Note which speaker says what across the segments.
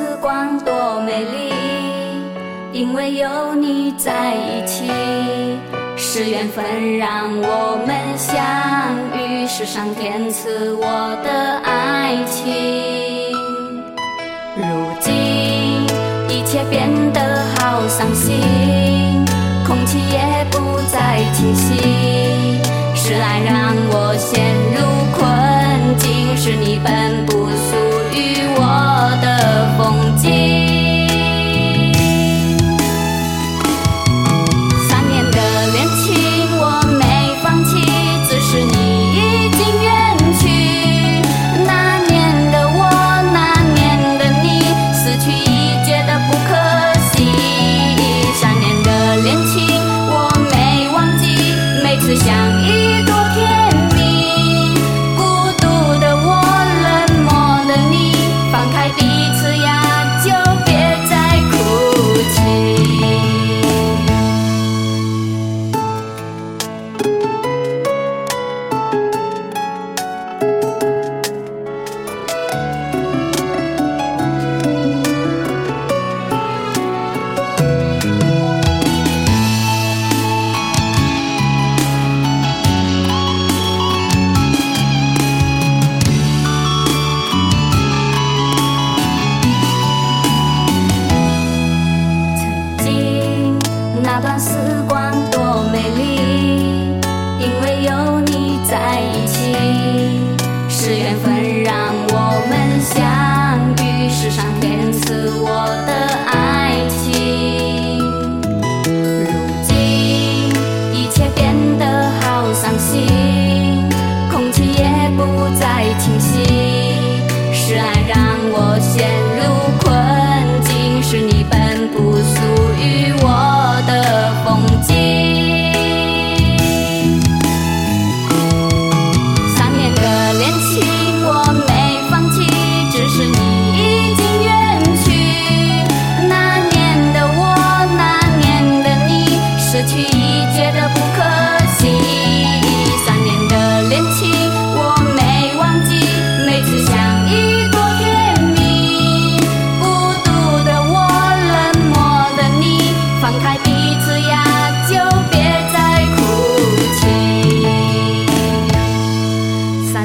Speaker 1: 时光多美丽，因为有你在一起，是缘分让我们相遇，是上天赐我的爱情。如今一切变得好伤心，空气也不再清新。断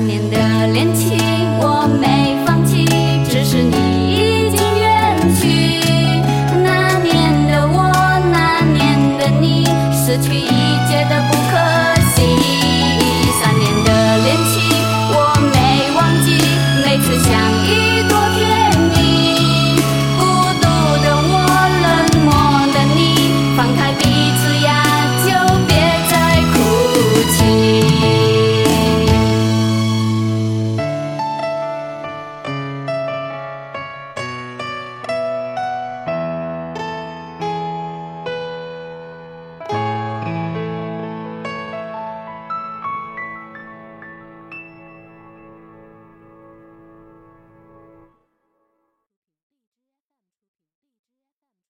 Speaker 1: 那年的恋情我没放弃，只是你已经远去。那年的我，那年的你，失去一。